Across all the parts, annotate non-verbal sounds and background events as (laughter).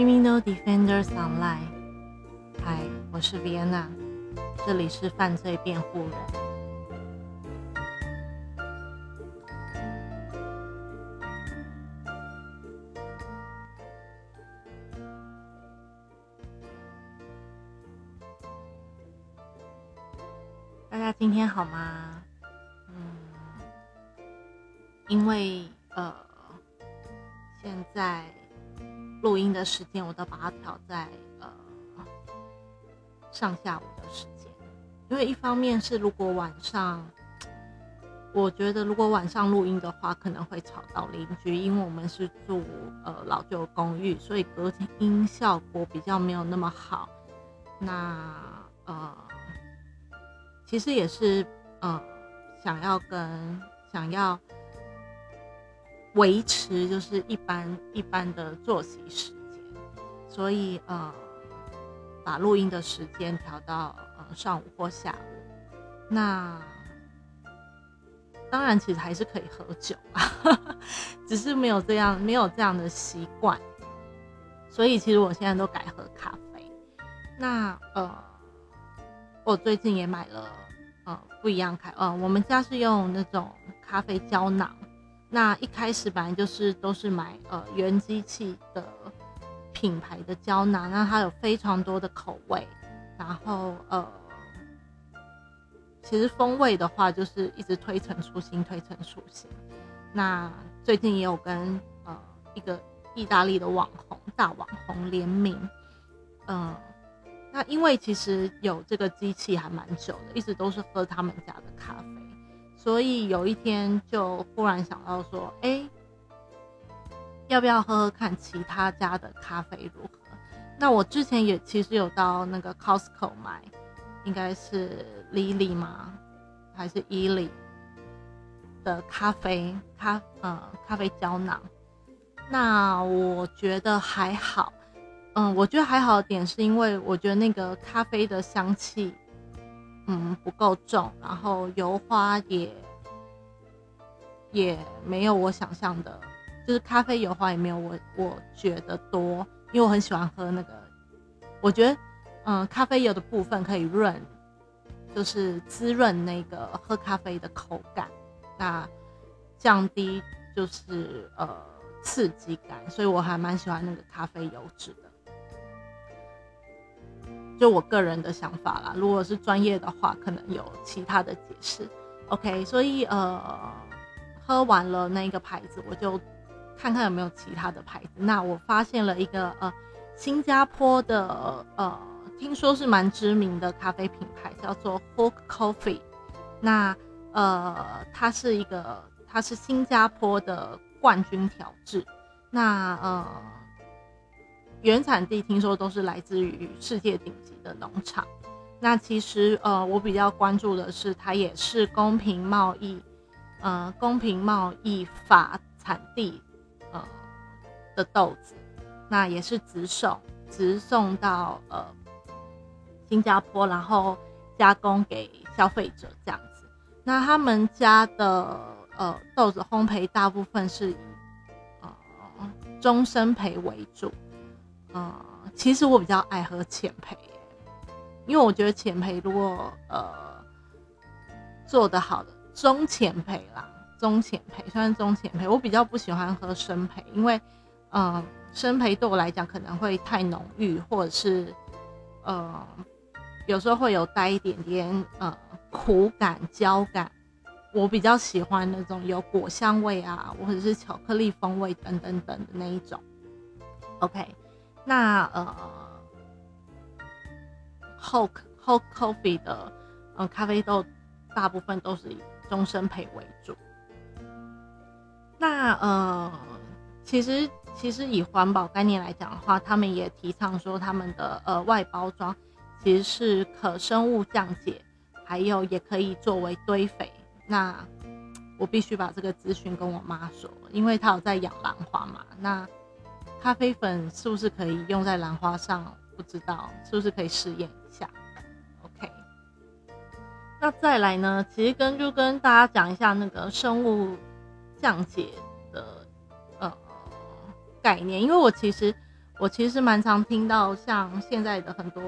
Criminal Defenders Online，嗨，我是 Vienna，这里是犯罪辩护人。时间我都把它调在呃上下午的时间，因为一方面是如果晚上，我觉得如果晚上录音的话，可能会吵到邻居，因为我们是住呃老旧公寓，所以隔音效果比较没有那么好。那呃。其实也是，呃，想要跟想要维持就是一般一般的作息时，所以呃，把录音的时间调到呃上午或下午。那当然，其实还是可以喝酒啊，(laughs) 只是没有这样没有这样的习惯，所以其实我现在都改喝咖啡。那呃。我最近也买了，呃，不一样开，呃，我们家是用那种咖啡胶囊。那一开始本来就是都是买呃原机器的品牌的胶囊，那它有非常多的口味，然后呃，其实风味的话就是一直推陈出新，推陈出新。那最近也有跟呃一个意大利的网红大网红联名，嗯。那因为其实有这个机器还蛮久的，一直都是喝他们家的咖啡，所以有一天就忽然想到说，哎，要不要喝喝看其他家的咖啡如何？那我之前也其实有到那个 Costco 买，应该是 Lily 吗？还是 Ely 的咖啡咖呃咖啡胶囊？那我觉得还好。嗯，我觉得还好的点是因为我觉得那个咖啡的香气，嗯，不够重，然后油花也也没有我想象的，就是咖啡油花也没有我我觉得多，因为我很喜欢喝那个，我觉得嗯，咖啡油的部分可以润，就是滋润那个喝咖啡的口感，那降低就是呃刺激感，所以我还蛮喜欢那个咖啡油脂的。就我个人的想法啦，如果是专业的话，可能有其他的解释。OK，所以呃，喝完了那个牌子，我就看看有没有其他的牌子。那我发现了一个呃，新加坡的呃，听说是蛮知名的咖啡品牌，叫做 Hook Coffee。那呃，它是一个，它是新加坡的冠军调制。那呃。原产地听说都是来自于世界顶级的农场。那其实呃，我比较关注的是，它也是公平贸易，呃，公平贸易法产地的豆子。那也是直送，直送到呃新加坡，然后加工给消费者这样子。那他们家的呃豆子烘焙大部分是以呃中生培为主。嗯，其实我比较爱喝浅焙，因为我觉得浅焙如果呃做的好的中浅焙啦，中浅焙虽然中浅焙，我比较不喜欢喝生焙，因为嗯生培对我来讲可能会太浓郁，或者是呃有时候会有带一点点呃苦感焦感，我比较喜欢那种有果香味啊，或者是巧克力风味等等等的那一种，OK。那呃，Hoke Hoke Coffee 的呃咖啡豆大部分都是以终身培为主。那呃，其实其实以环保概念来讲的话，他们也提倡说他们的呃外包装其实是可生物降解，还有也可以作为堆肥。那我必须把这个资讯跟我妈说，因为她有在养兰花嘛。那咖啡粉是不是可以用在兰花上？不知道是不是可以试验一下？OK。那再来呢？其实跟就跟大家讲一下那个生物降解概念，因为我其实我其实蛮常听到像现在的很多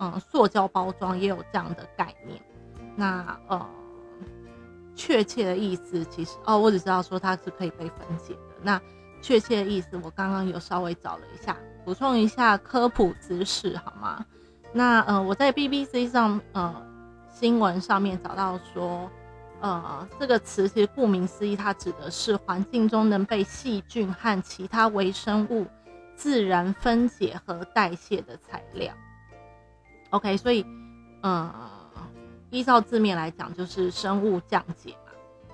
嗯塑胶包装也有这样的概念。那呃，确切的意思其实哦，我只知道说它是可以被分解的。那确切的意思，我刚刚有稍微找了一下，补充一下科普知识好吗？那呃，我在 BBC 上呃新闻上面找到说，呃，这个词其实顾名思义，它指的是环境中能被细菌和其他微生物自然分解和代谢的材料。OK，所以呃。依照字面来讲，就是生物降解嘛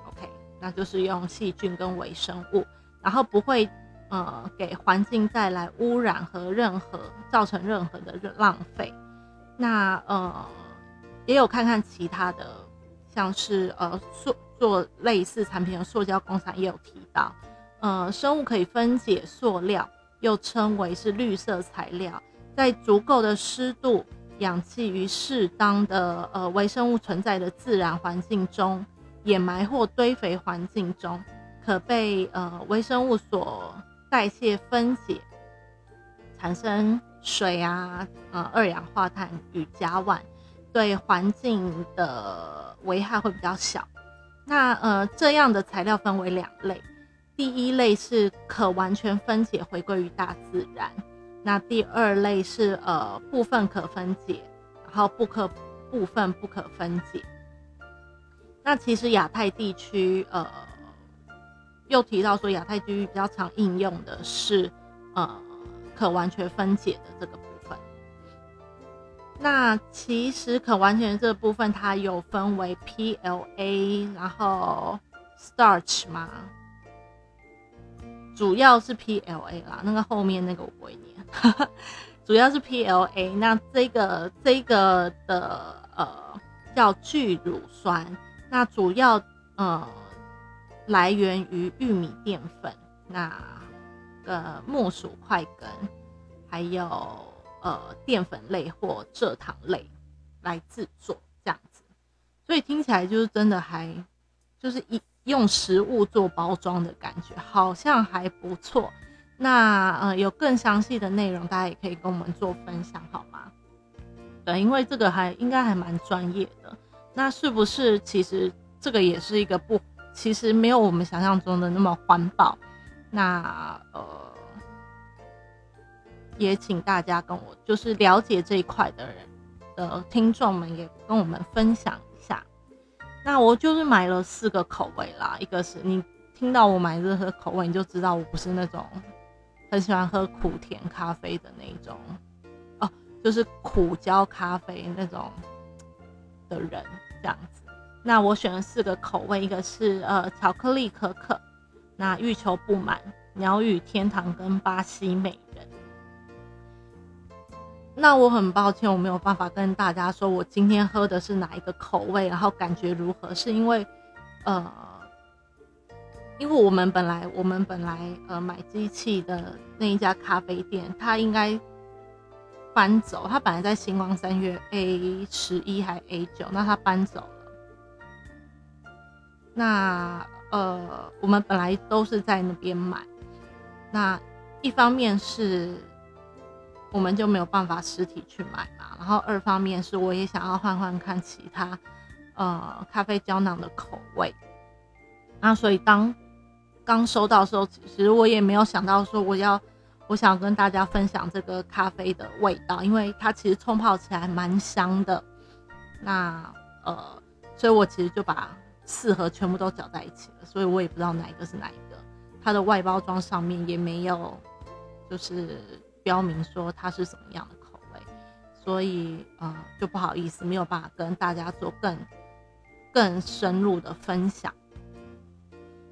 ，OK，那就是用细菌跟微生物，然后不会呃给环境带来污染和任何造成任何的浪费。那呃也有看看其他的，像是呃塑做类似产品的塑胶工厂也有提到，呃生物可以分解塑料，又称为是绿色材料，在足够的湿度。氧气与适当的呃微生物存在的自然环境中，掩埋或堆肥环境中，可被呃微生物所代谢分解，产生水啊呃二氧化碳与甲烷，对环境的危害会比较小。那呃这样的材料分为两类，第一类是可完全分解回归于大自然。那第二类是呃部分可分解，然后不可部分不可分解。那其实亚太地区呃又提到说亚太地区比较常应用的是呃可完全分解的这个。那其实可完全这部分它有分为 PLA，然后 Starch 吗？主要是 PLA 啦，那个后面那个我不会念。(laughs) 主要是 PLA，那这个这个的呃叫聚乳酸，那主要呃来源于玉米淀粉，那呃木薯块根，还有呃淀粉类或蔗糖类来制作这样子，所以听起来就是真的还就是一用食物做包装的感觉，好像还不错。那呃，有更详细的内容，大家也可以跟我们做分享，好吗？对，因为这个还应该还蛮专业的。那是不是其实这个也是一个不，其实没有我们想象中的那么环保？那呃，也请大家跟我就是了解这一块的人的听众们也跟我们分享一下。那我就是买了四个口味啦，一个是你听到我买任何口味，你就知道我不是那种。很喜欢喝苦甜咖啡的那一种，哦，就是苦焦咖啡那种的人这样子。那我选了四个口味，一个是呃巧克力可可，那欲求不满、鸟语天堂跟巴西美人。那我很抱歉，我没有办法跟大家说我今天喝的是哪一个口味，然后感觉如何，是因为呃。因为我们本来我们本来呃买机器的那一家咖啡店，他应该搬走。他本来在星光三月 A 十一还 A 九，那他搬走了。那呃，我们本来都是在那边买。那一方面是我们就没有办法实体去买嘛，然后二方面是我也想要换换看其他呃咖啡胶囊的口味。那所以当刚收到的时候，其实我也没有想到说我要，我想跟大家分享这个咖啡的味道，因为它其实冲泡起来蛮香的。那呃，所以我其实就把四盒全部都搅在一起了，所以我也不知道哪一个是哪一个。它的外包装上面也没有就是标明说它是什么样的口味，所以呃就不好意思没有办法跟大家做更更深入的分享。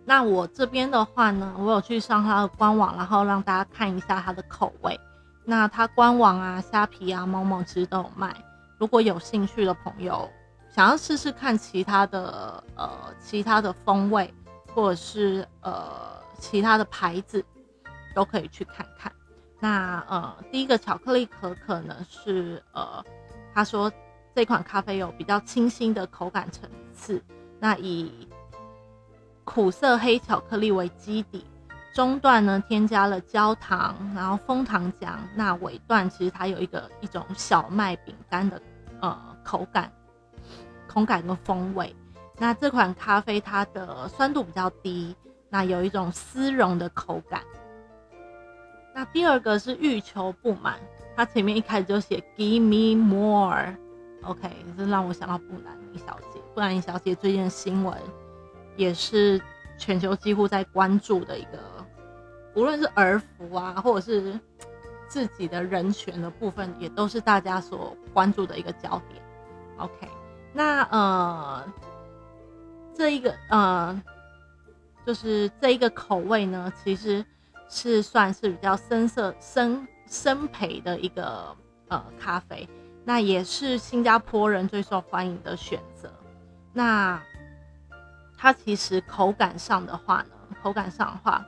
那我这边的话呢，我有去上它的官网，然后让大家看一下它的口味。那它官网啊、虾皮啊、某某其实都有卖。如果有兴趣的朋友，想要试试看其他的呃其他的风味，或者是呃其他的牌子，都可以去看看。那呃第一个巧克力可可呢是呃他说这款咖啡有比较清新的口感层次，那以苦涩黑巧克力为基底，中段呢添加了焦糖，然后枫糖浆，那尾段其实它有一个一种小麦饼干的呃口感、口感跟风味。那这款咖啡它的酸度比较低，那有一种丝绒的口感。第二个是欲求不满，它前面一开始就写 Give me more，OK，这让我想到布兰妮小姐。布兰妮小姐最近的新闻也是全球几乎在关注的一个，无论是儿福啊，或者是自己的人权的部分，也都是大家所关注的一个焦点。OK，那呃。这一个呃，就是这一个口味呢，其实是算是比较深色、深深焙的一个呃咖啡，那也是新加坡人最受欢迎的选择。那它其实口感上的话呢，口感上的话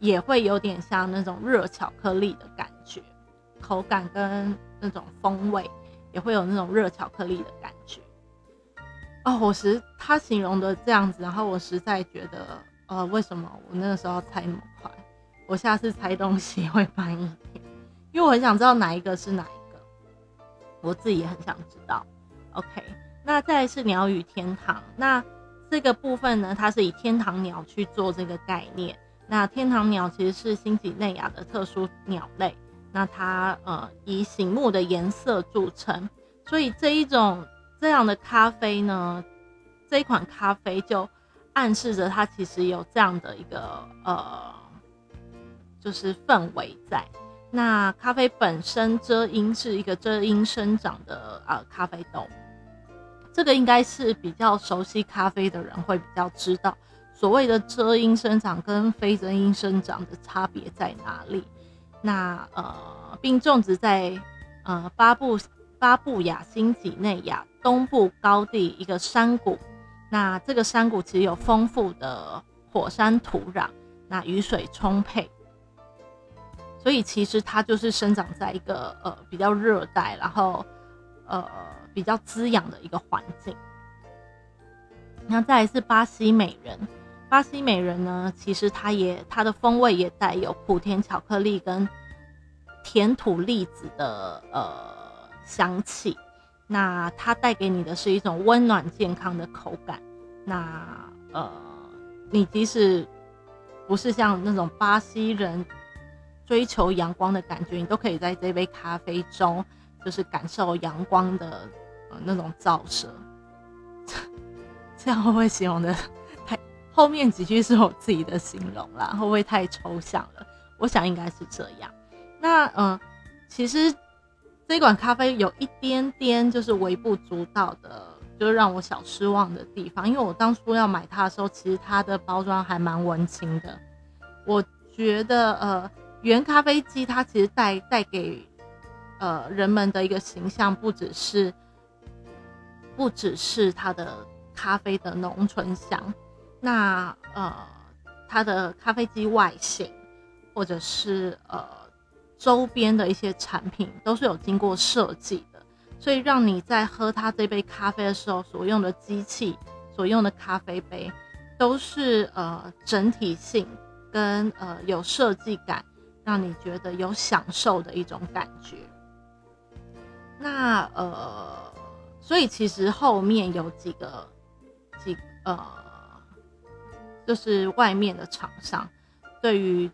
也会有点像那种热巧克力的感觉，口感跟那种风味也会有那种热巧克力的感觉。哦，我实他形容的这样子，然后我实在觉得，呃，为什么我那个时候猜那么快？我下次猜东西会慢一点，因为我很想知道哪一个是哪一个，我自己也很想知道。OK，那再是鸟语天堂，那这个部分呢，它是以天堂鸟去做这个概念。那天堂鸟其实是新几内亚的特殊鸟类，那它呃以醒目的颜色著称，所以这一种。这样的咖啡呢，这一款咖啡就暗示着它其实有这样的一个呃，就是氛围在。那咖啡本身遮阴是一个遮阴生长的呃咖啡豆，这个应该是比较熟悉咖啡的人会比较知道，所谓的遮阴生长跟非遮阴生长的差别在哪里。那呃，并种植在呃巴布巴布亚新几内亚。东部高地一个山谷，那这个山谷其实有丰富的火山土壤，那雨水充沛，所以其实它就是生长在一个呃比较热带，然后呃比较滋养的一个环境。那再来是巴西美人，巴西美人呢，其实它也它的风味也带有莆田巧克力跟甜土栗子的呃香气。那它带给你的是一种温暖健康的口感。那呃，你即使不是像那种巴西人追求阳光的感觉，你都可以在这杯咖啡中，就是感受阳光的呃那种照射。(laughs) 这样会不会形容的太？后面几句是我自己的形容啦，会不会太抽象了？我想应该是这样。那嗯，其实。这一款咖啡有一点点就是微不足道的，就是让我小失望的地方。因为我当初要买它的时候，其实它的包装还蛮文青的。我觉得，呃，原咖啡机它其实带带给呃人们的一个形象，不只是不只是它的咖啡的浓醇香，那呃它的咖啡机外形，或者是呃。周边的一些产品都是有经过设计的，所以让你在喝它这杯咖啡的时候，所用的机器、所用的咖啡杯，都是呃整体性跟呃有设计感，让你觉得有享受的一种感觉。那呃，所以其实后面有几个几呃，就是外面的厂商对于。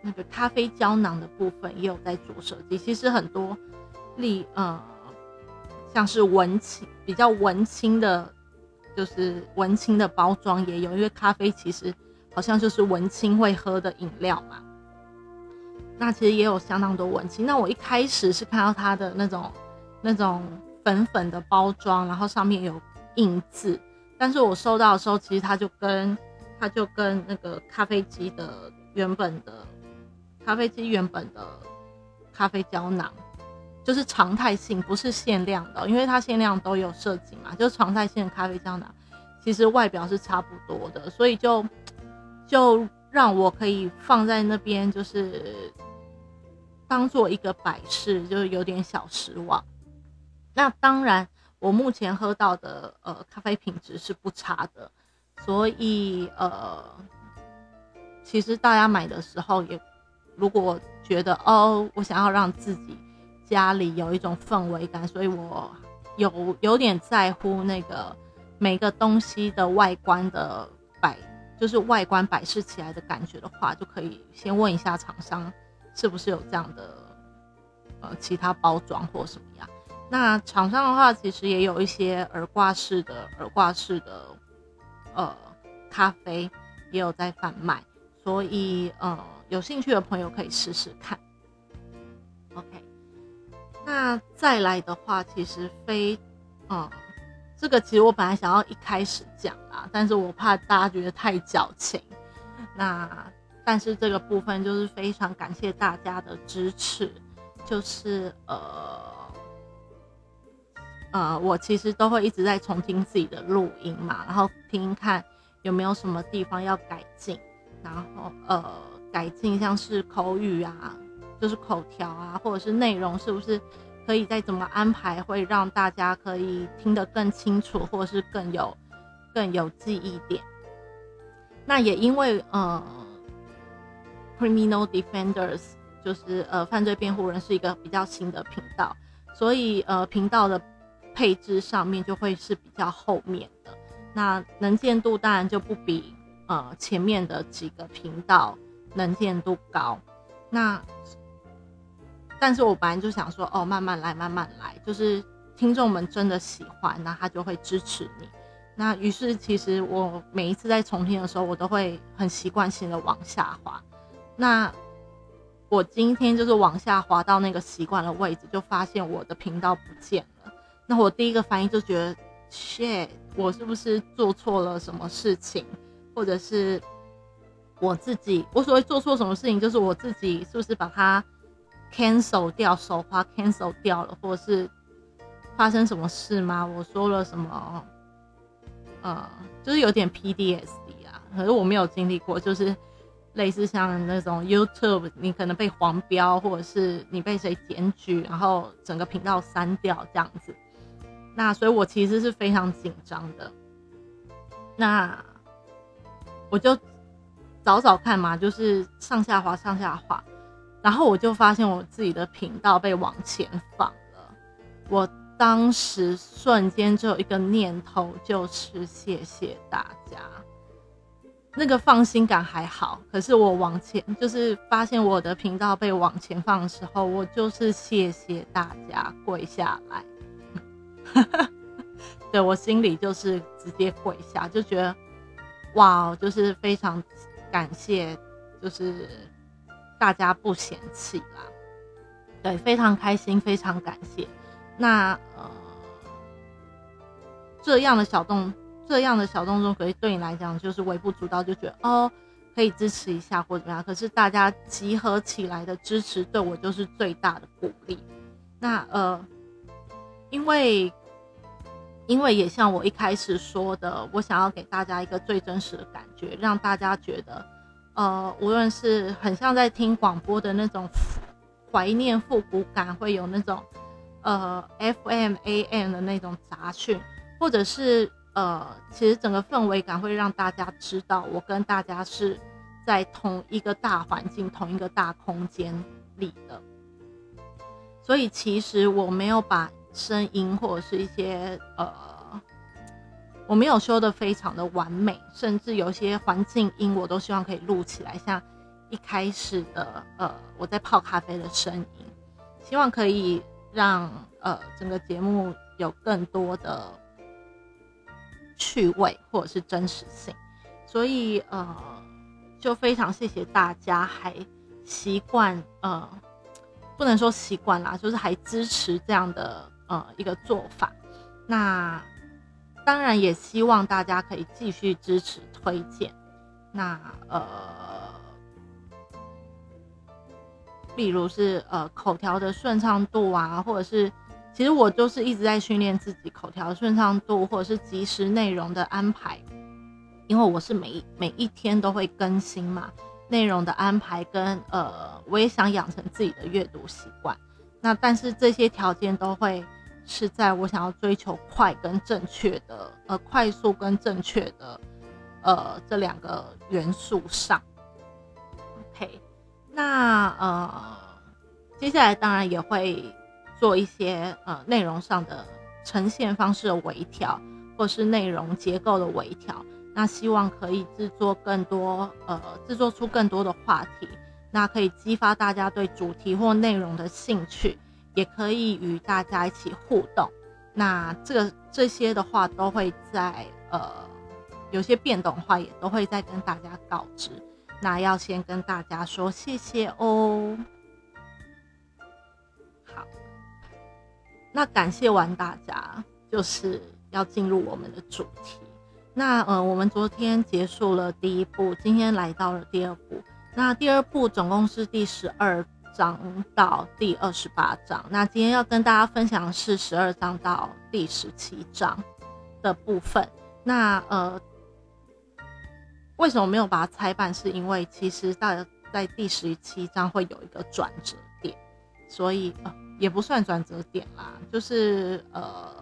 那个咖啡胶囊的部分也有在做设计，其实很多例呃，像是文青比较文青的，就是文青的包装也有，因为咖啡其实好像就是文青会喝的饮料嘛。那其实也有相当多文青。那我一开始是看到它的那种那种粉粉的包装，然后上面有印字，但是我收到的时候，其实它就跟它就跟那个咖啡机的原本的。咖啡机原本的咖啡胶囊就是常态性，不是限量的，因为它限量都有设计嘛。就是常态性的咖啡胶囊，其实外表是差不多的，所以就就让我可以放在那边，就是当做一个摆饰，就是有点小失望。那当然，我目前喝到的呃咖啡品质是不差的，所以呃。其实大家买的时候也，如果觉得哦，我想要让自己家里有一种氛围感，所以我有有点在乎那个每个东西的外观的摆，就是外观摆设起来的感觉的话，就可以先问一下厂商是不是有这样的呃其他包装或什么样。那厂商的话，其实也有一些耳挂式的耳挂式的呃咖啡也有在贩卖。所以，呃，有兴趣的朋友可以试试看。OK，那再来的话，其实非，嗯，这个其实我本来想要一开始讲啦，但是我怕大家觉得太矫情。那，但是这个部分就是非常感谢大家的支持，就是呃，呃，我其实都会一直在重听自己的录音嘛，然后听看有没有什么地方要改进。然后呃，改进像是口语啊，就是口条啊，或者是内容，是不是可以再怎么安排，会让大家可以听得更清楚，或者是更有更有记忆点？那也因为呃，Criminal Defenders 就是呃犯罪辩护人是一个比较新的频道，所以呃频道的配置上面就会是比较后面的，那能见度当然就不比。呃，前面的几个频道能见度高，那，但是我本来就想说，哦，慢慢来，慢慢来，就是听众们真的喜欢，那他就会支持你。那于是，其实我每一次在重听的时候，我都会很习惯性的往下滑。那我今天就是往下滑到那个习惯的位置，就发现我的频道不见了。那我第一个反应就觉得，shit，我是不是做错了什么事情？或者是我自己，我所谓做错什么事情，就是我自己是不是把它 cancel 掉，手滑 cancel 掉了，或者是发生什么事吗？我说了什么？呃，就是有点 PDSD 啊，可是我没有经历过，就是类似像那种 YouTube，你可能被黄标，或者是你被谁检举，然后整个频道删掉这样子。那所以我其实是非常紧张的。那。我就找找看嘛，就是上下滑，上下滑，然后我就发现我自己的频道被往前放了。我当时瞬间就有一个念头，就是谢谢大家。那个放心感还好，可是我往前，就是发现我的频道被往前放的时候，我就是谢谢大家，跪下来。(laughs) 对我心里就是直接跪下，就觉得。哇，就是非常感谢，就是大家不嫌弃啦，对，非常开心，非常感谢。那呃，这样的小动，这样的小动作，可以对你来讲就是微不足道，就觉得哦，可以支持一下或怎么样。可是大家集合起来的支持，对我就是最大的鼓励。那呃，因为。因为也像我一开始说的，我想要给大家一个最真实的感觉，让大家觉得，呃，无论是很像在听广播的那种怀念复古感，会有那种呃 FM AM 的那种杂讯，或者是呃，其实整个氛围感会让大家知道，我跟大家是在同一个大环境、同一个大空间里的。所以其实我没有把。声音或者是一些呃，我没有修的非常的完美，甚至有些环境音我都希望可以录起来，像一开始的呃我在泡咖啡的声音，希望可以让呃整个节目有更多的趣味或者是真实性，所以呃就非常谢谢大家还习惯呃不能说习惯啦，就是还支持这样的。呃，一个做法，那当然也希望大家可以继续支持推荐。那呃，例如是呃口条的顺畅度啊，或者是其实我就是一直在训练自己口条顺畅度，或者是即时内容的安排，因为我是每每一天都会更新嘛，内容的安排跟呃，我也想养成自己的阅读习惯。那但是这些条件都会。是在我想要追求快跟正确的，呃，快速跟正确的，呃，这两个元素上。OK，那呃，接下来当然也会做一些呃内容上的呈现方式的微调，或是内容结构的微调。那希望可以制作更多呃，制作出更多的话题，那可以激发大家对主题或内容的兴趣，也可以与大家一起互动。那这个这些的话都会在呃有些变动的话也都会再跟大家告知。那要先跟大家说谢谢哦。好，那感谢完大家，就是要进入我们的主题。那呃，我们昨天结束了第一部，今天来到了第二部。那第二部总共是第十二章到第二十八章。那今天要跟大家分享的是十二章到第十七章的部分。那呃。为什么没有把它拆半？是因为其实在在第十七章会有一个转折点，所以呃也不算转折点啦，就是呃，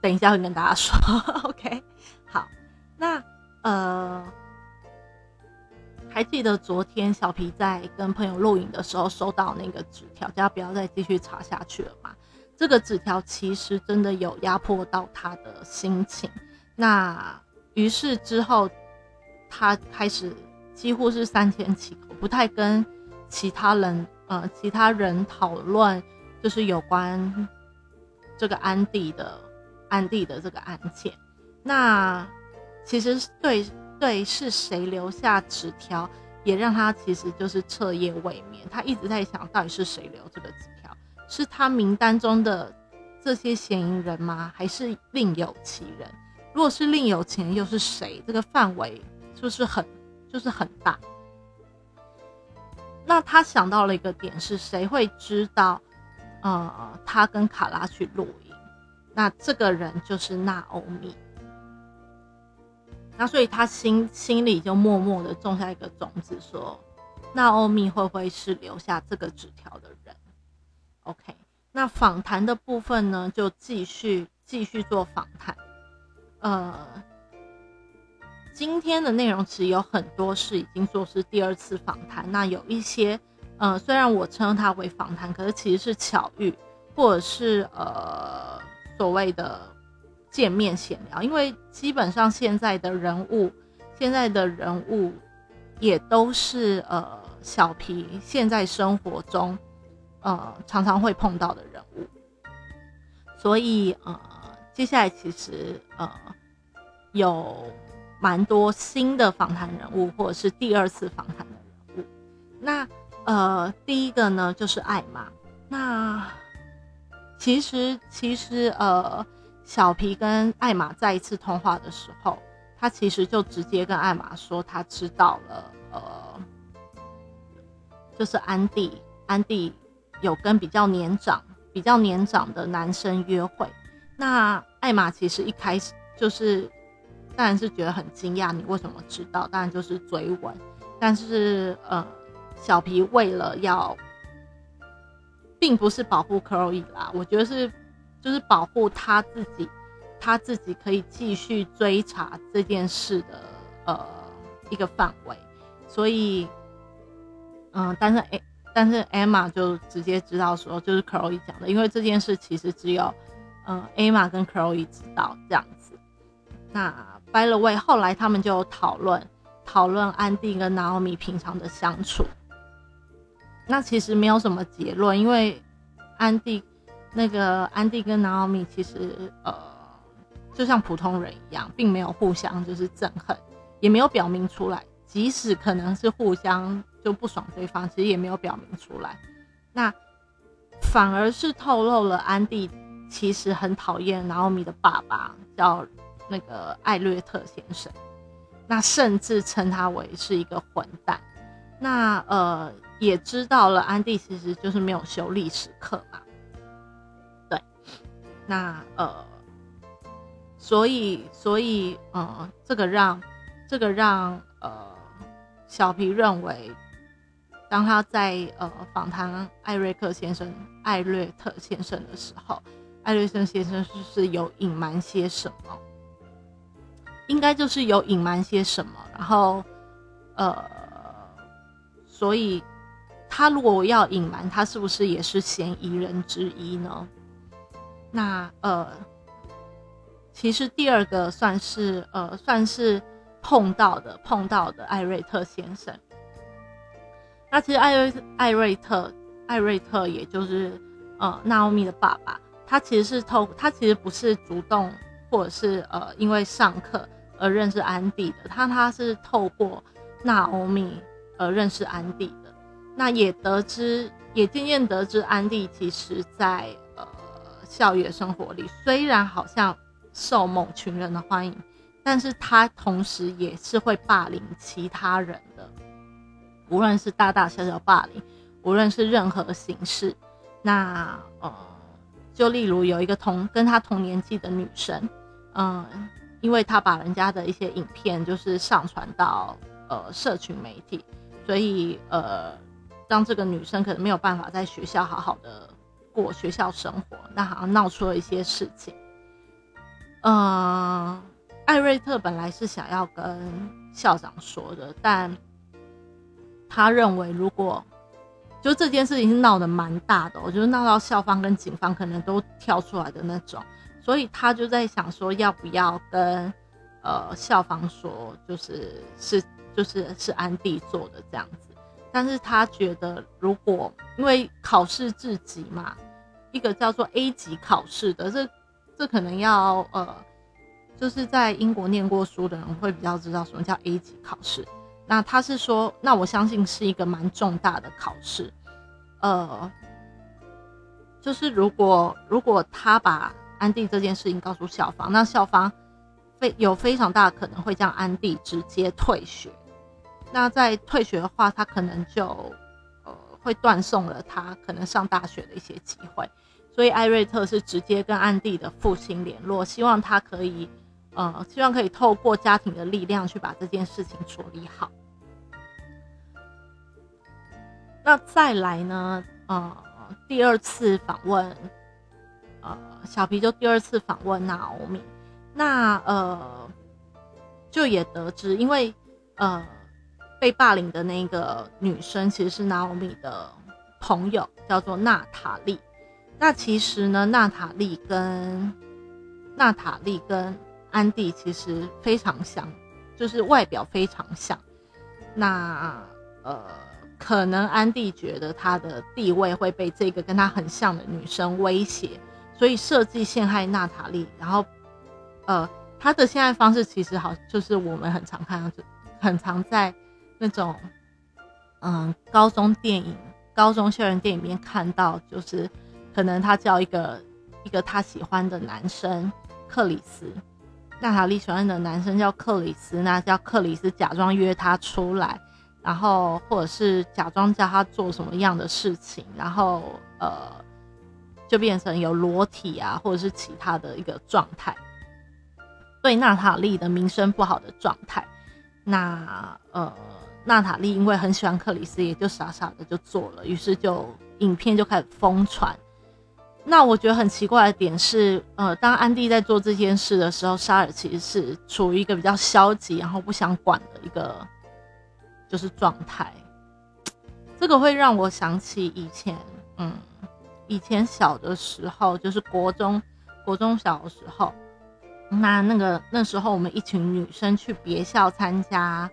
等一下会跟大家说。(laughs) OK，好，那呃，还记得昨天小皮在跟朋友录影的时候收到那个纸条，叫他不要再继续查下去了吗？这个纸条其实真的有压迫到他的心情，那于是之后他开始几乎是三天起口，不太跟其他人呃其他人讨论，就是有关这个安迪的安迪的这个案件。那其实对对是谁留下纸条，也让他其实就是彻夜未眠，他一直在想到底是谁留这个纸条。是他名单中的这些嫌疑人吗？还是另有其人？如果是另有其人，又是谁？这个范围就是很，就是很大。那他想到了一个点，是谁会知道？呃，他跟卡拉去露营，那这个人就是娜欧米。那所以他心心里就默默的种下一个种子，说那欧米会不会是留下这个纸条的人？OK，那访谈的部分呢，就继续继续做访谈。呃，今天的内容其实有很多是已经说是第二次访谈，那有一些，呃，虽然我称它为访谈，可是其实是巧遇，或者是呃所谓的见面闲聊，因为基本上现在的人物，现在的人物也都是呃小皮现在生活中。呃，常常会碰到的人物，所以呃，接下来其实呃有蛮多新的访谈人物，或者是第二次访谈的人物。那呃，第一个呢就是艾玛。那其实其实呃，小皮跟艾玛再一次通话的时候，他其实就直接跟艾玛说，他知道了呃，就是安迪安迪。有跟比较年长、比较年长的男生约会，那艾玛其实一开始就是，当然是觉得很惊讶，你为什么知道？当然就是追问，但是呃，小皮为了要，并不是保护 Chloe 啦，我觉得是就是保护他自己，他自己可以继续追查这件事的呃一个范围，所以嗯，但是诶。但是 Emma 就直接知道说，就是 Chloe 讲的，因为这件事其实只有，嗯，Emma 跟 Chloe 知道这样子。那 By the way，后来他们就讨论讨论安迪跟 Naomi 平常的相处。那其实没有什么结论，因为安迪那个安迪跟 Naomi 其实呃，就像普通人一样，并没有互相就是憎恨，也没有表明出来，即使可能是互相。就不爽对方，其实也没有表明出来，那反而是透露了安迪其实很讨厌拿奥米的爸爸，叫那个艾略特先生，那甚至称他为是一个混蛋。那呃，也知道了安迪其实就是没有修历史课嘛，那呃，所以所以呃，这个让这个让呃小皮认为。当他在呃访谈艾瑞克先生、艾略特先生的时候，艾略森先生是是有隐瞒些什么？应该就是有隐瞒些什么，然后呃，所以他如果要隐瞒，他是不是也是嫌疑人之一呢？那呃，其实第二个算是呃算是碰到的碰到的艾瑞特先生。那其实艾瑞艾瑞特艾瑞特也就是呃娜奥米的爸爸，他其实是透他其实不是主动或者是呃因为上课而认识安迪的，他他是透过娜欧米而认识安迪的。那也得知也渐渐得知安迪其实在。校园生活里，虽然好像受某群人的欢迎，但是他同时也是会霸凌其他人的，无论是大大小小霸凌，无论是任何形式。那呃，就例如有一个同跟他同年纪的女生，嗯，因为他把人家的一些影片就是上传到呃社群媒体，所以呃，让这个女生可能没有办法在学校好好的。过学校生活，那好像闹出了一些事情。嗯，艾瑞特本来是想要跟校长说的，但他认为如果就这件事情是闹得蛮大的，我觉得闹到校方跟警方可能都跳出来的那种，所以他就在想说要不要跟呃校方说，就是是就是是安迪做的这样子。但是他觉得如果因为考试至极嘛。一个叫做 A 级考试的，这这可能要呃，就是在英国念过书的人会比较知道什么叫 A 级考试。那他是说，那我相信是一个蛮重大的考试，呃，就是如果如果他把安迪这件事情告诉校方，那校方非有非常大可能会将安迪直接退学。那在退学的话，他可能就会断送了他可能上大学的一些机会。所以艾瑞特是直接跟安迪的父亲联络，希望他可以，呃，希望可以透过家庭的力量去把这件事情处理好。那再来呢？呃，第二次访问，呃，小皮就第二次访问娜欧米，那呃，就也得知，因为呃，被霸凌的那个女生其实是娜欧米的朋友，叫做娜塔莉。那其实呢，娜塔莉跟娜塔莉跟安迪其实非常像，就是外表非常像。那呃，可能安迪觉得他的地位会被这个跟他很像的女生威胁，所以设计陷害娜塔莉。然后呃，他的陷害方式其实好，就是我们很常看到，就很常在那种嗯高中电影、高中校园电影里面看到，就是。可能他叫一个一个他喜欢的男生克里斯，娜塔莉喜欢的男生叫克里斯，那叫克里斯假装约他出来，然后或者是假装叫他做什么样的事情，然后呃就变成有裸体啊，或者是其他的一个状态，对娜塔莉的名声不好的状态。那呃娜塔莉因为很喜欢克里斯，也就傻傻的就做了，于是就影片就开始疯传。那我觉得很奇怪的点是，呃，当安迪在做这件事的时候，沙尔其实是处于一个比较消极，然后不想管的一个就是状态。这个会让我想起以前，嗯，以前小的时候，就是国中国中小的时候，那那个那时候我们一群女生去别校参加，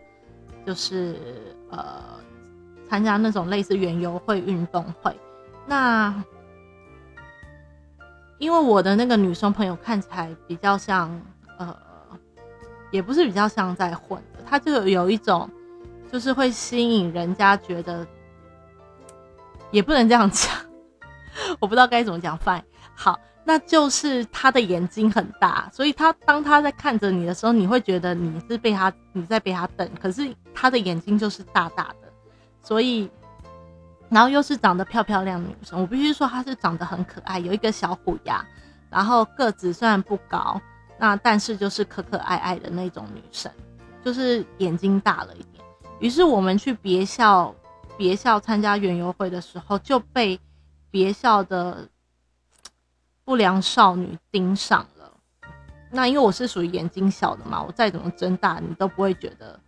就是呃参加那种类似园游会运动会，那。因为我的那个女生朋友看起来比较像，呃，也不是比较像在混的，她就有一种，就是会吸引人家觉得，也不能这样讲，(laughs) 我不知道该怎么讲。fine，好，那就是他的眼睛很大，所以他当他在看着你的时候，你会觉得你是被他你在被他瞪，可是他的眼睛就是大大的，所以。然后又是长得漂漂亮女生，我必须说她是长得很可爱，有一个小虎牙，然后个子虽然不高，那但是就是可可爱爱的那种女生，就是眼睛大了一点。于是我们去别校，别校参加园游会的时候，就被别校的不良少女盯上了。那因为我是属于眼睛小的嘛，我再怎么睁大，你都不会觉得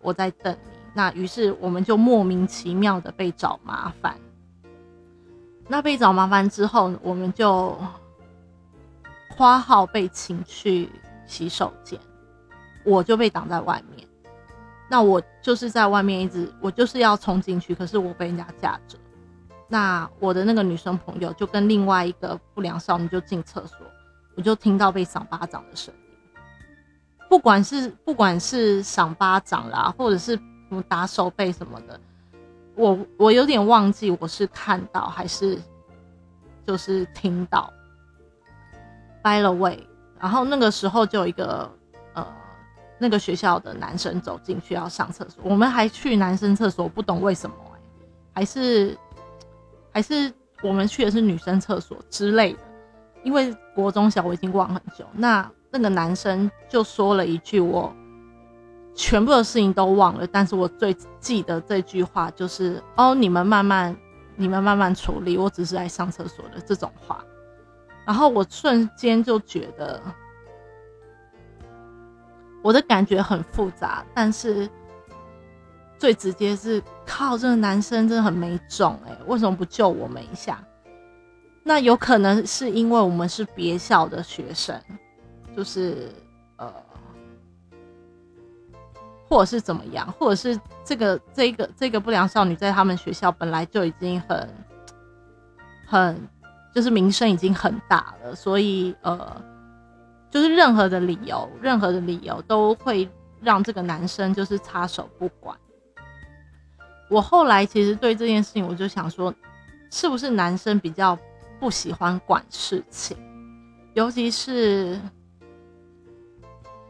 我在瞪你。那于是我们就莫名其妙的被找麻烦。那被找麻烦之后，我们就花号被请去洗手间，我就被挡在外面。那我就是在外面一直，我就是要冲进去，可是我被人家架着。那我的那个女生朋友就跟另外一个不良少女就进厕所，我就听到被赏巴掌的声音。不管是不管是赏巴掌啦，或者是什么打手背什么的，我我有点忘记我是看到还是就是听到。By the way，然后那个时候就有一个呃。那个学校的男生走进去要上厕所，我们还去男生厕所，不懂为什么哎，还是还是我们去的是女生厕所之类的，因为国中小我已经忘很久。那那个男生就说了一句我全部的事情都忘了，但是我最记得这句话就是哦，你们慢慢你们慢慢处理，我只是来上厕所的这种话。然后我瞬间就觉得。我的感觉很复杂，但是最直接是靠这个男生真的很没种哎，为什么不救我们一下？那有可能是因为我们是别校的学生，就是呃，或者是怎么样，或者是这个这个这个不良少女在他们学校本来就已经很很就是名声已经很大了，所以呃。就是任何的理由，任何的理由都会让这个男生就是插手不管。我后来其实对这件事情，我就想说，是不是男生比较不喜欢管事情，尤其是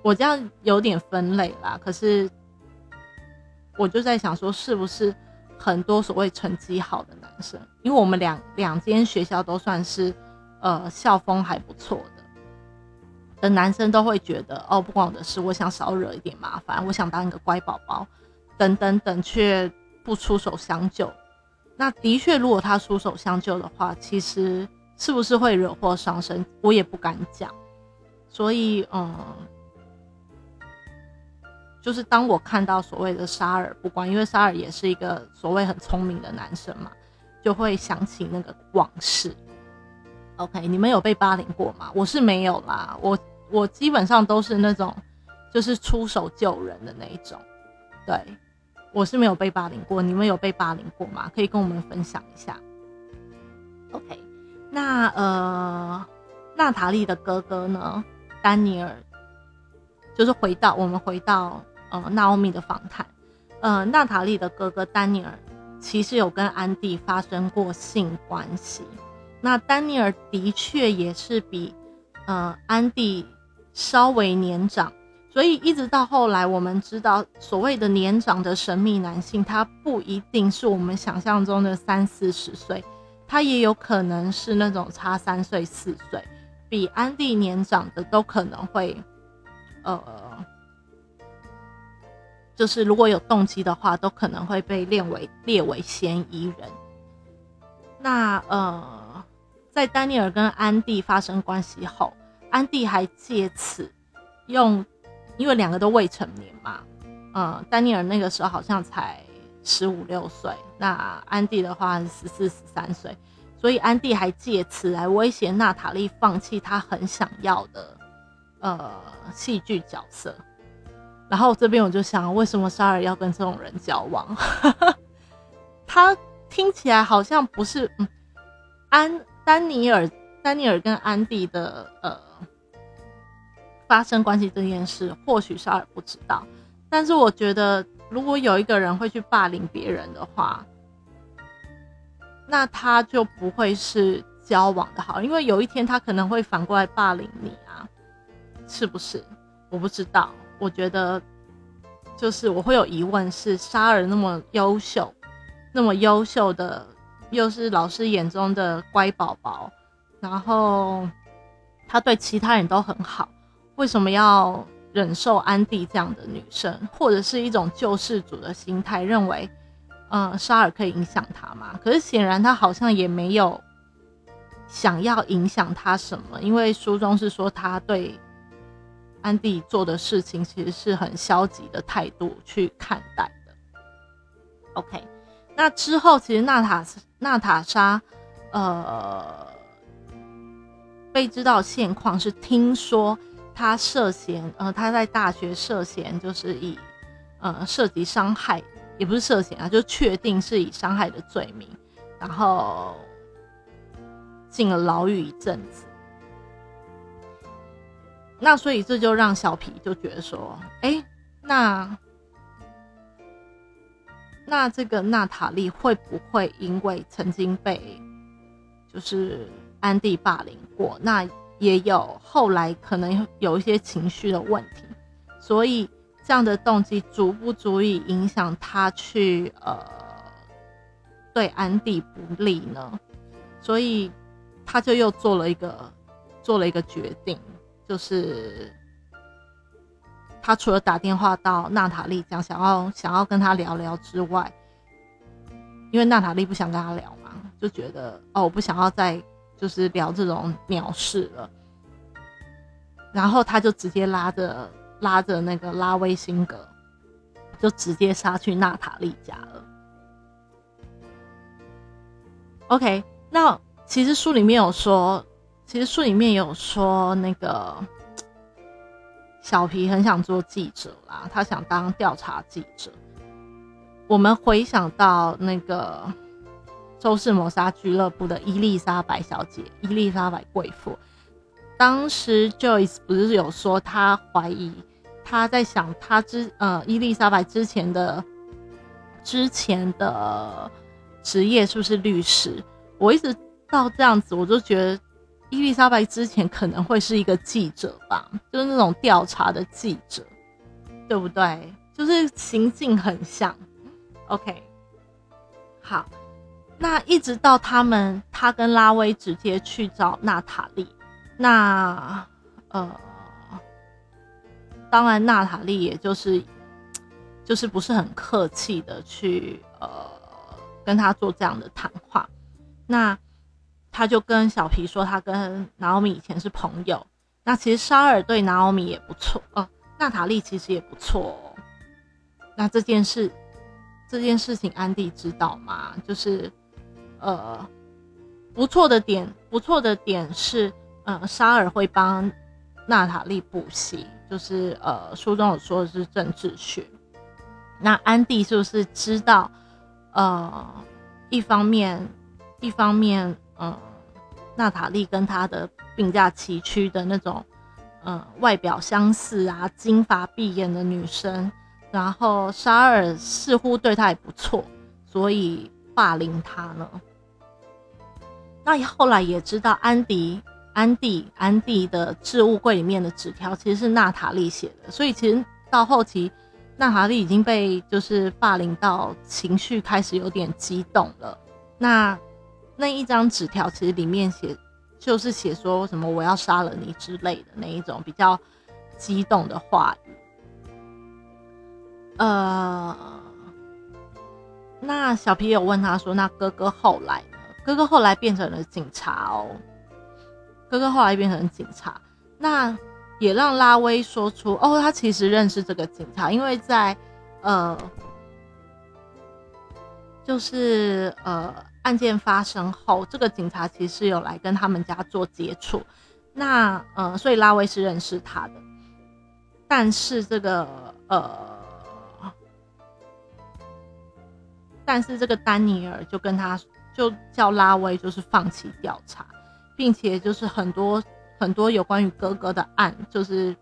我这样有点分类啦。可是我就在想说，是不是很多所谓成绩好的男生，因为我们两两间学校都算是呃校风还不错的。的男生都会觉得哦，不关我的事，我想少惹一点麻烦，我想当一个乖宝宝，等等等，却不出手相救。那的确，如果他出手相救的话，其实是不是会惹祸上身，我也不敢讲。所以，嗯，就是当我看到所谓的沙尔不管，因为沙尔也是一个所谓很聪明的男生嘛，就会想起那个往事。OK，你们有被霸凌过吗？我是没有啦，我。我基本上都是那种，就是出手救人的那一种，对我是没有被霸凌过。你们有被霸凌过吗？可以跟我们分享一下。OK，那呃，娜塔莉的哥哥呢？丹尼尔，就是回到我们回到呃娜奥米的访谈，呃，娜塔莉的哥哥丹尼尔其实有跟安迪发生过性关系。那丹尼尔的确也是比呃安迪。稍微年长，所以一直到后来，我们知道所谓的年长的神秘男性，他不一定是我们想象中的三四十岁，他也有可能是那种差三岁四岁，比安迪年长的都可能会，呃，就是如果有动机的话，都可能会被列为列为嫌疑人。那呃，在丹尼尔跟安迪发生关系后。安迪还借此用，因为两个都未成年嘛，嗯，丹尼尔那个时候好像才十五六岁，那安迪的话是十四十三岁，所以安迪还借此来威胁娜塔莉放弃他很想要的呃戏剧角色。然后这边我就想，为什么沙尔要跟这种人交往？(laughs) 他听起来好像不是，嗯，安丹尼尔。丹尼尔跟安迪的呃发生关系这件事，或许沙尔不知道，但是我觉得，如果有一个人会去霸凌别人的话，那他就不会是交往的好，因为有一天他可能会反过来霸凌你啊，是不是？我不知道，我觉得就是我会有疑问：是沙尔那么优秀，那么优秀的，又是老师眼中的乖宝宝。然后他对其他人都很好，为什么要忍受安迪这样的女生，或者是一种救世主的心态，认为，嗯，沙尔可以影响他嘛？可是显然他好像也没有想要影响他什么，因为书中是说他对安迪做的事情其实是很消极的态度去看待的。OK，那之后其实娜塔娜塔莎，呃，被知道现况是听说他涉嫌，呃，他在大学涉嫌就是以，呃，涉及伤害，也不是涉嫌啊，就确定是以伤害的罪名，然后进了牢狱一阵子。那所以这就让小皮就觉得说，哎，那那这个娜塔莉会不会因为曾经被就是安迪霸凌过，那也有后来可能有一些情绪的问题，所以这样的动机足不足以影响他去呃对安迪不利呢？所以他就又做了一个做了一个决定。就是他除了打电话到娜塔莉讲想要想要跟他聊聊之外，因为娜塔莉不想跟他聊嘛，就觉得哦我不想要再就是聊这种鸟事了，然后他就直接拉着拉着那个拉威辛格，就直接杀去娜塔莉家了。OK，那其实书里面有说。其实书里面有说，那个小皮很想做记者啦，他想当调查记者。我们回想到那个《周氏谋杀俱乐部》的伊丽莎白小姐，伊丽莎白贵妇，当时 Joyce 不是有说，他怀疑他在想，他之呃伊丽莎白之前的之前的职业是不是律师？我一直到这样子，我就觉得。伊丽莎白之前可能会是一个记者吧，就是那种调查的记者，对不对？就是情境很像。OK，好，那一直到他们，他跟拉威直接去找娜塔莉，那呃，当然娜塔莉也就是 (tsk) 就是不是很客气的去呃跟他做这样的谈话，那。他就跟小皮说，他跟拿奥米以前是朋友。那其实沙尔对拿奥米也不错哦，娜塔莉其实也不错哦。那这件事，这件事情安迪知道吗？就是，呃，不错的点，不错的点是，呃，沙尔会帮娜塔莉补习，就是呃，书中有说的是政治学。那安迪是不是知道？呃，一方面，一方面。嗯，娜塔莉跟她的并驾齐驱的那种，嗯，外表相似啊，金发碧眼的女生，然后沙尔似乎对她也不错，所以霸凌她呢。那后来也知道安迪、安迪、安迪的置物柜里面的纸条其实是娜塔莉写的，所以其实到后期，娜塔莉已经被就是霸凌到情绪开始有点激动了。那。那一张纸条其实里面写，就是写说什么我要杀了你之类的那一种比较激动的话语。呃，那小皮有问他说：“那哥哥后来？哥哥后来变成了警察哦。哥哥后来变成警察，那也让拉威说出哦，他其实认识这个警察，因为在呃，就是呃。”案件发生后，这个警察其实有来跟他们家做接触，那呃，所以拉威是认识他的，但是这个呃，但是这个丹尼尔就跟他就叫拉威，就是放弃调查，并且就是很多很多有关于哥哥的案，就是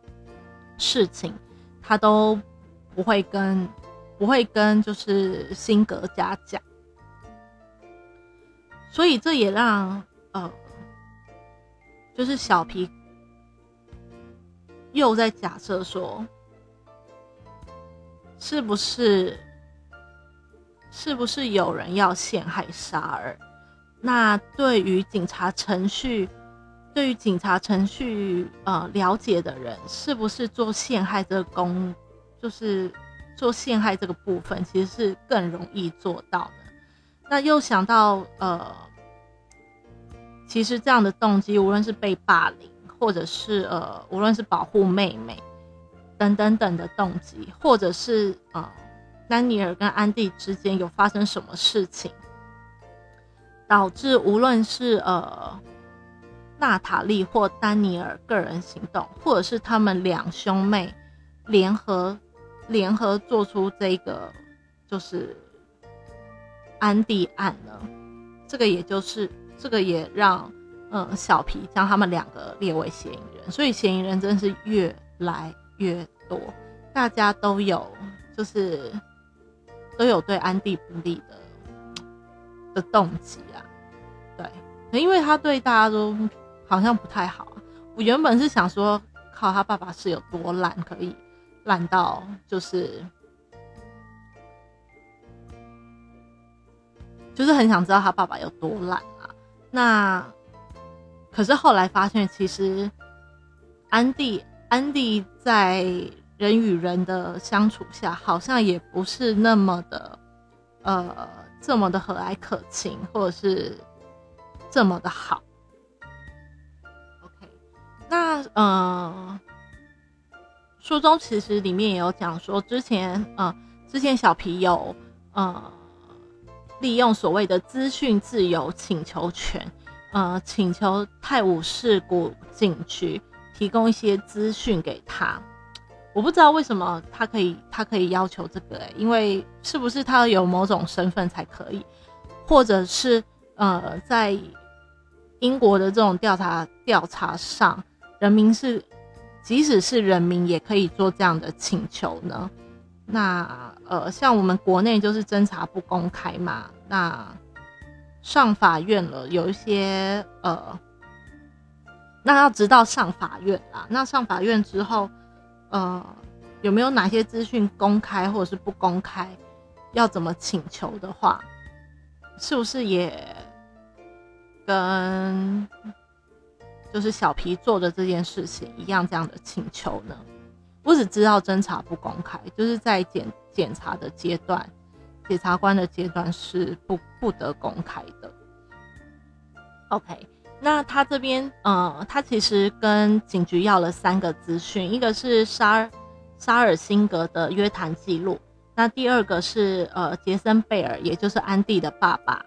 事情，他都不会跟不会跟就是辛格家讲。所以这也让呃，就是小皮又在假设说，是不是是不是有人要陷害沙尔？那对于警察程序，对于警察程序呃了解的人，是不是做陷害这个工，就是做陷害这个部分，其实是更容易做到的？那又想到呃。其实这样的动机，无论是被霸凌，或者是呃，无论是保护妹妹，等等等的动机，或者是啊，丹尼尔跟安迪之间有发生什么事情，导致无论是呃娜塔莉或丹尼尔个人行动，或者是他们两兄妹联合联合做出这个就是安迪案呢？这个也就是这个也让。嗯，小皮将他们两个列为嫌疑人，所以嫌疑人真是越来越多，大家都有就是都有对安迪不利的的动机啊，对，因为他对大家都好像不太好。我原本是想说，靠他爸爸是有多烂，可以烂到就是就是很想知道他爸爸有多烂啊，那。可是后来发现，其实安迪安迪在人与人的相处下，好像也不是那么的呃这么的和蔼可亲，或者是这么的好。OK，那呃书中其实里面也有讲说，之前呃之前小皮有呃利用所谓的资讯自由请求权。呃，请求泰晤士谷警局提供一些资讯给他。我不知道为什么他可以，他可以要求这个，因为是不是他有某种身份才可以，或者是呃，在英国的这种调查调查上，人民是即使是人民也可以做这样的请求呢？那呃，像我们国内就是侦查不公开嘛，那。上法院了，有一些呃，那要直到上法院啦。那上法院之后，呃，有没有哪些资讯公开或者是不公开？要怎么请求的话，是不是也跟就是小皮做的这件事情一样这样的请求呢？我只知道侦查不公开，就是在检检查的阶段。检察官的阶段是不不得公开的。OK，那他这边，呃，他其实跟警局要了三个资讯，一个是沙沙尔辛格的约谈记录，那第二个是呃杰森贝尔，也就是安迪的爸爸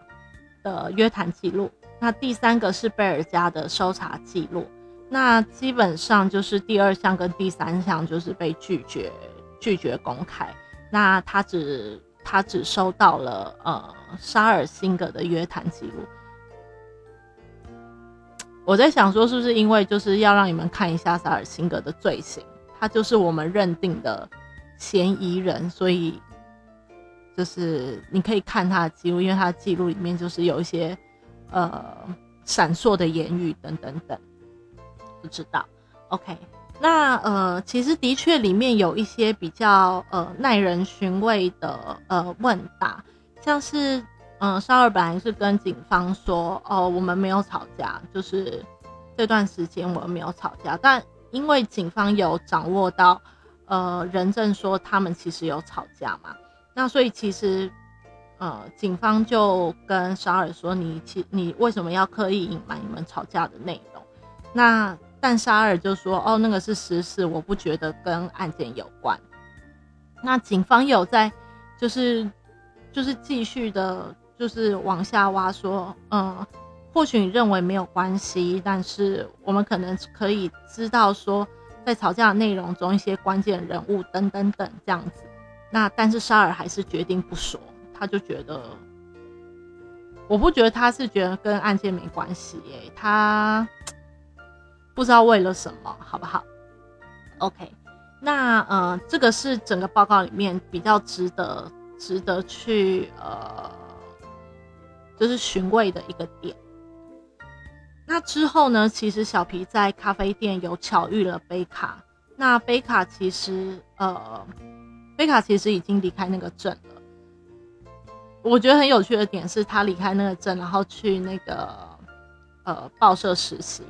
的约谈记录，那第三个是贝尔家的搜查记录。那基本上就是第二项跟第三项就是被拒绝拒绝公开，那他只。他只收到了呃沙尔辛格的约谈记录。我在想说，是不是因为就是要让你们看一下萨尔辛格的罪行，他就是我们认定的嫌疑人，所以就是你可以看他的记录，因为他的记录里面就是有一些呃闪烁的言语等等等，不知道。OK。那呃，其实的确里面有一些比较呃耐人寻味的呃问答，像是嗯，沙尔本来是跟警方说哦，我们没有吵架，就是这段时间我们没有吵架，但因为警方有掌握到呃人证说他们其实有吵架嘛，那所以其实呃警方就跟沙尔说，你其你为什么要刻意隐瞒你们吵架的内容？那。但沙尔就说：“哦，那个是实事，我不觉得跟案件有关。”那警方有在，就是就是继续的，就是往下挖，说：“嗯，或许你认为没有关系，但是我们可能可以知道说，在吵架的内容中一些关键人物等等等这样子。”那但是沙尔还是决定不说，他就觉得，我不觉得他是觉得跟案件没关系，耶，他。不知道为了什么，好不好？OK，那呃，这个是整个报告里面比较值得值得去呃，就是寻味的一个点。那之后呢，其实小皮在咖啡店有巧遇了贝卡。那贝卡其实呃，贝卡其实已经离开那个镇了。我觉得很有趣的点是他离开那个镇，然后去那个呃报社实习。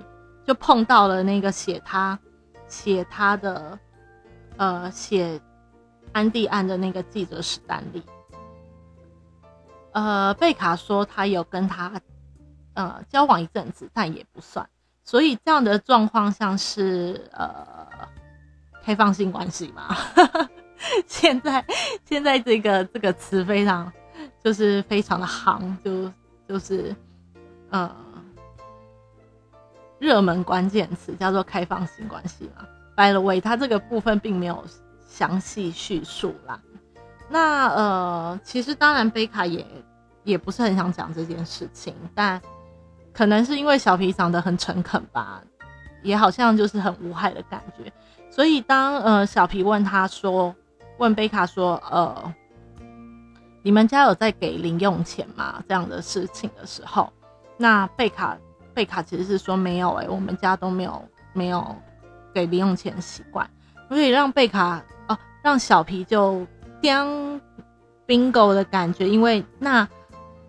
就碰到了那个写他写他的呃写安迪案的那个记者史丹利，呃贝卡说他有跟他呃交往一阵子，但也不算，所以这样的状况像是呃开放性关系嘛。(laughs) 现在现在这个这个词非常就是非常的行，就就是呃热门关键词叫做开放性关系嘛。By the way，他这个部分并没有详细叙述啦。那呃，其实当然贝卡也也不是很想讲这件事情，但可能是因为小皮长得很诚恳吧，也好像就是很无害的感觉。所以当呃小皮问他说。问贝卡说：“呃，你们家有在给零用钱吗？这样的事情的时候，那贝卡贝卡其实是说没有，哎，我们家都没有没有给零用钱习惯，所以让贝卡哦，让小皮就当 bingo 的感觉，因为那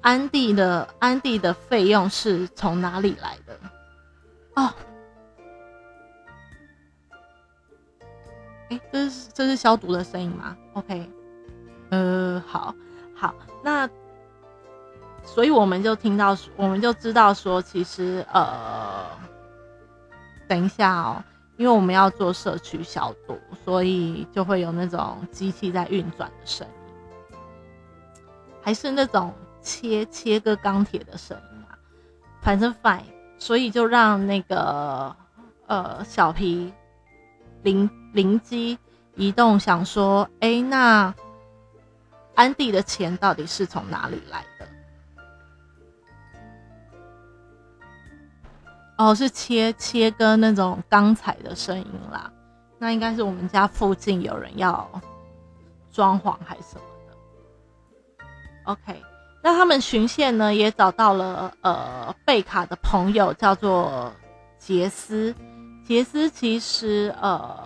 安迪的安迪的费用是从哪里来的？哦。”哎这是这是消毒的声音吗？OK，呃，好，好，那所以我们就听到，我们就知道说，其实呃，等一下哦，因为我们要做社区消毒，所以就会有那种机器在运转的声音，还是那种切切割钢铁的声音啊，反正 fine，所以就让那个呃小皮。灵灵机一动，想说：“哎，那安迪的钱到底是从哪里来的？”哦，是切切割那种钢材的声音啦。那应该是我们家附近有人要装潢还是什么的。OK，那他们巡线呢，也找到了呃贝卡的朋友，叫做杰斯。杰斯其实，呃，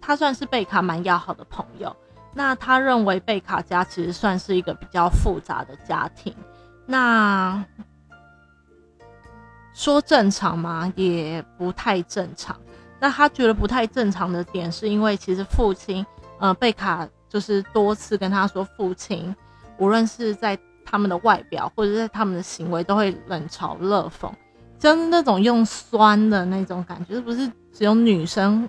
他算是贝卡蛮要好的朋友。那他认为贝卡家其实算是一个比较复杂的家庭。那说正常吗？也不太正常。那他觉得不太正常的点，是因为其实父亲，呃，贝卡就是多次跟他说，父亲无论是在他们的外表，或者在他们的行为，都会冷嘲热讽。就是那种用酸的那种感觉，不是只有女生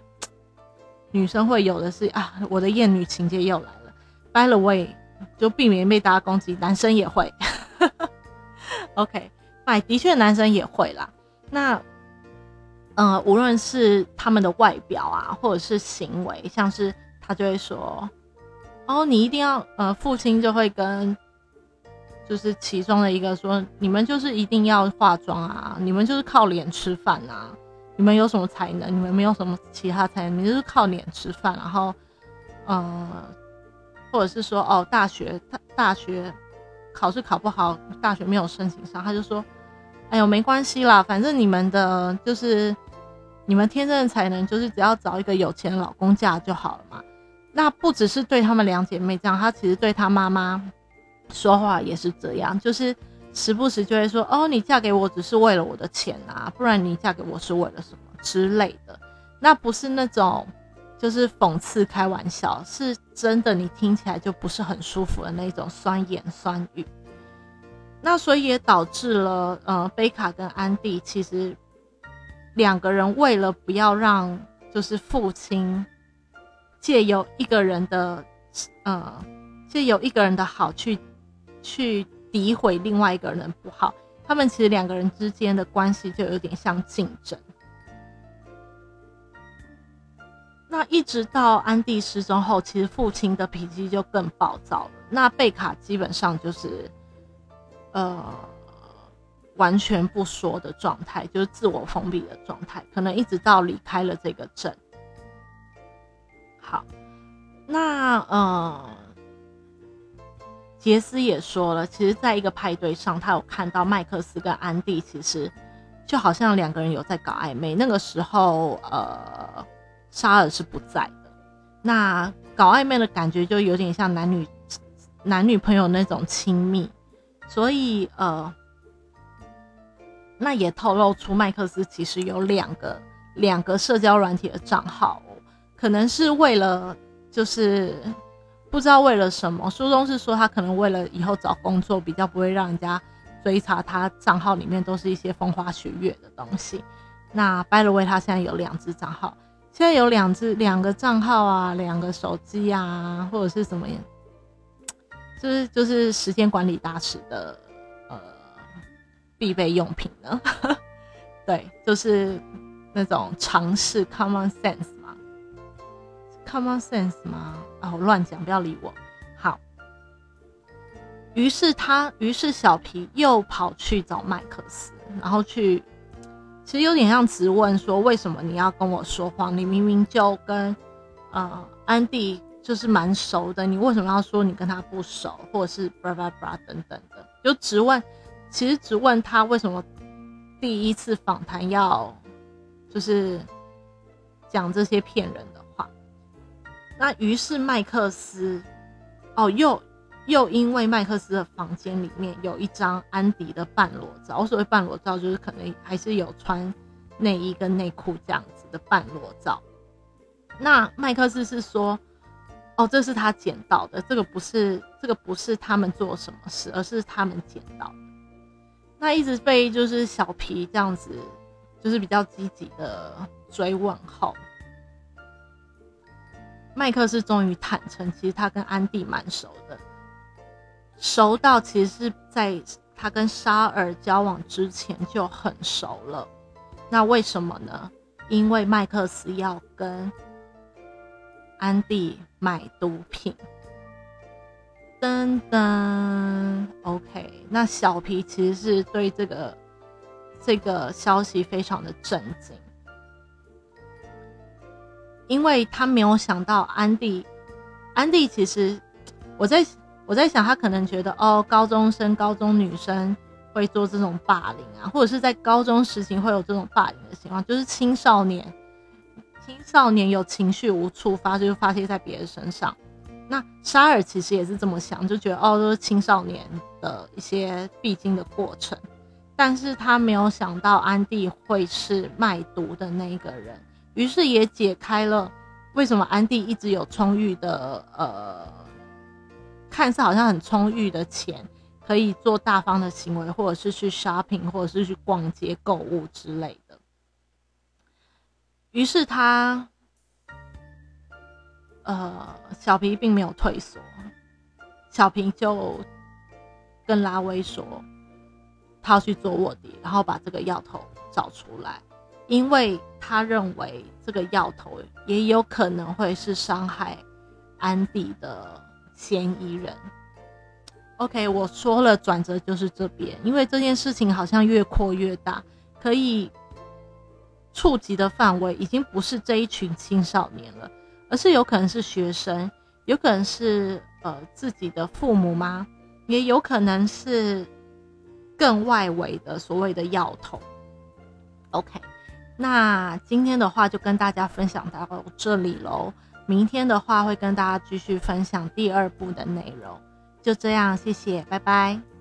女生会有的是啊，我的艳女情节又来了。By the way，就避免被大家攻击，男生也会。(laughs) OK，哎，的确男生也会啦。那呃，无论是他们的外表啊，或者是行为，像是他就会说，哦，你一定要呃，父亲就会跟。就是其中的一个说，你们就是一定要化妆啊，你们就是靠脸吃饭啊，你们有什么才能？你们没有什么其他才能，你就是靠脸吃饭。然后，嗯，或者是说，哦，大学大大学考试考不好，大学没有申请上，他就说，哎呦，没关系啦，反正你们的就是你们天生的才能，就是只要找一个有钱老公嫁就好了嘛。那不只是对他们两姐妹这样，他其实对他妈妈。说话也是这样，就是时不时就会说：“哦，你嫁给我只是为了我的钱啊，不然你嫁给我是为了什么之类的。”那不是那种就是讽刺、开玩笑，是真的，你听起来就不是很舒服的那种酸言酸语。那所以也导致了，呃，贝卡跟安迪其实两个人为了不要让就是父亲借由一个人的，呃，借由一个人的好去。去诋毁另外一个人不好，他们其实两个人之间的关系就有点像竞争。那一直到安迪失踪后，其实父亲的脾气就更暴躁了。那贝卡基本上就是，呃，完全不说的状态，就是自我封闭的状态，可能一直到离开了这个镇。好，那呃。杰斯也说了，其实在一个派对上，他有看到麦克斯跟安迪，其实就好像两个人有在搞暧昧。那个时候，呃，沙尔是不在的，那搞暧昧的感觉就有点像男女男女朋友那种亲密，所以呃，那也透露出麦克斯其实有两个两个社交软体的账号，可能是为了就是。不知道为了什么，书中是说他可能为了以后找工作比较不会让人家追查他账号里面都是一些风花雪月的东西。那 By the way，他现在有两只账号，现在有两只两个账号啊，两个手机啊，或者是什么，就是就是时间管理大师的呃必备用品呢？(laughs) 对，就是那种常识 common sense 嘛，common sense 吗？啊，我乱讲，不要理我。好，于是他，于是小皮又跑去找麦克斯，然后去。其实有点像质问说，为什么你要跟我说谎？你明明就跟呃安迪就是蛮熟的，你为什么要说你跟他不熟，或者是 blah blah blah 等等的？就只问，其实只问他为什么第一次访谈要就是讲这些骗人的话。那于是麦克斯哦又。又因为麦克斯的房间里面有一张安迪的半裸照，我所谓半裸照就是可能还是有穿内衣跟内裤这样子的半裸照。那麦克斯是说，哦，这是他捡到的，这个不是这个不是他们做什么事，而是他们捡到的。那一直被就是小皮这样子，就是比较积极的追问后，麦克斯终于坦诚，其实他跟安迪蛮熟的。熟到其实是在他跟沙尔交往之前就很熟了，那为什么呢？因为麦克斯要跟安迪买毒品。噔噔，OK，那小皮其实是对这个这个消息非常的震惊，因为他没有想到安迪，安迪其实我在。我在想，他可能觉得哦，高中生、高中女生会做这种霸凌啊，或者是在高中时期会有这种霸凌的情况，就是青少年，青少年有情绪无处发，就发泄在别人身上。那沙尔其实也是这么想，就觉得哦，都是青少年的一些必经的过程，但是他没有想到安迪会是卖毒的那一个人，于是也解开了为什么安迪一直有充裕的呃。看似好像很充裕的钱，可以做大方的行为，或者是去 shopping，或者是去逛街购物之类的。于是他，呃，小皮并没有退缩，小皮就跟拉威说，他要去做卧底，然后把这个药头找出来，因为他认为这个药头也有可能会是伤害安迪的。嫌疑人，OK，我说了，转折就是这边，因为这件事情好像越扩越大，可以触及的范围已经不是这一群青少年了，而是有可能是学生，有可能是呃自己的父母吗？也有可能是更外围的所谓的要头。OK，那今天的话就跟大家分享到这里喽。明天的话会跟大家继续分享第二部的内容，就这样，谢谢，拜拜。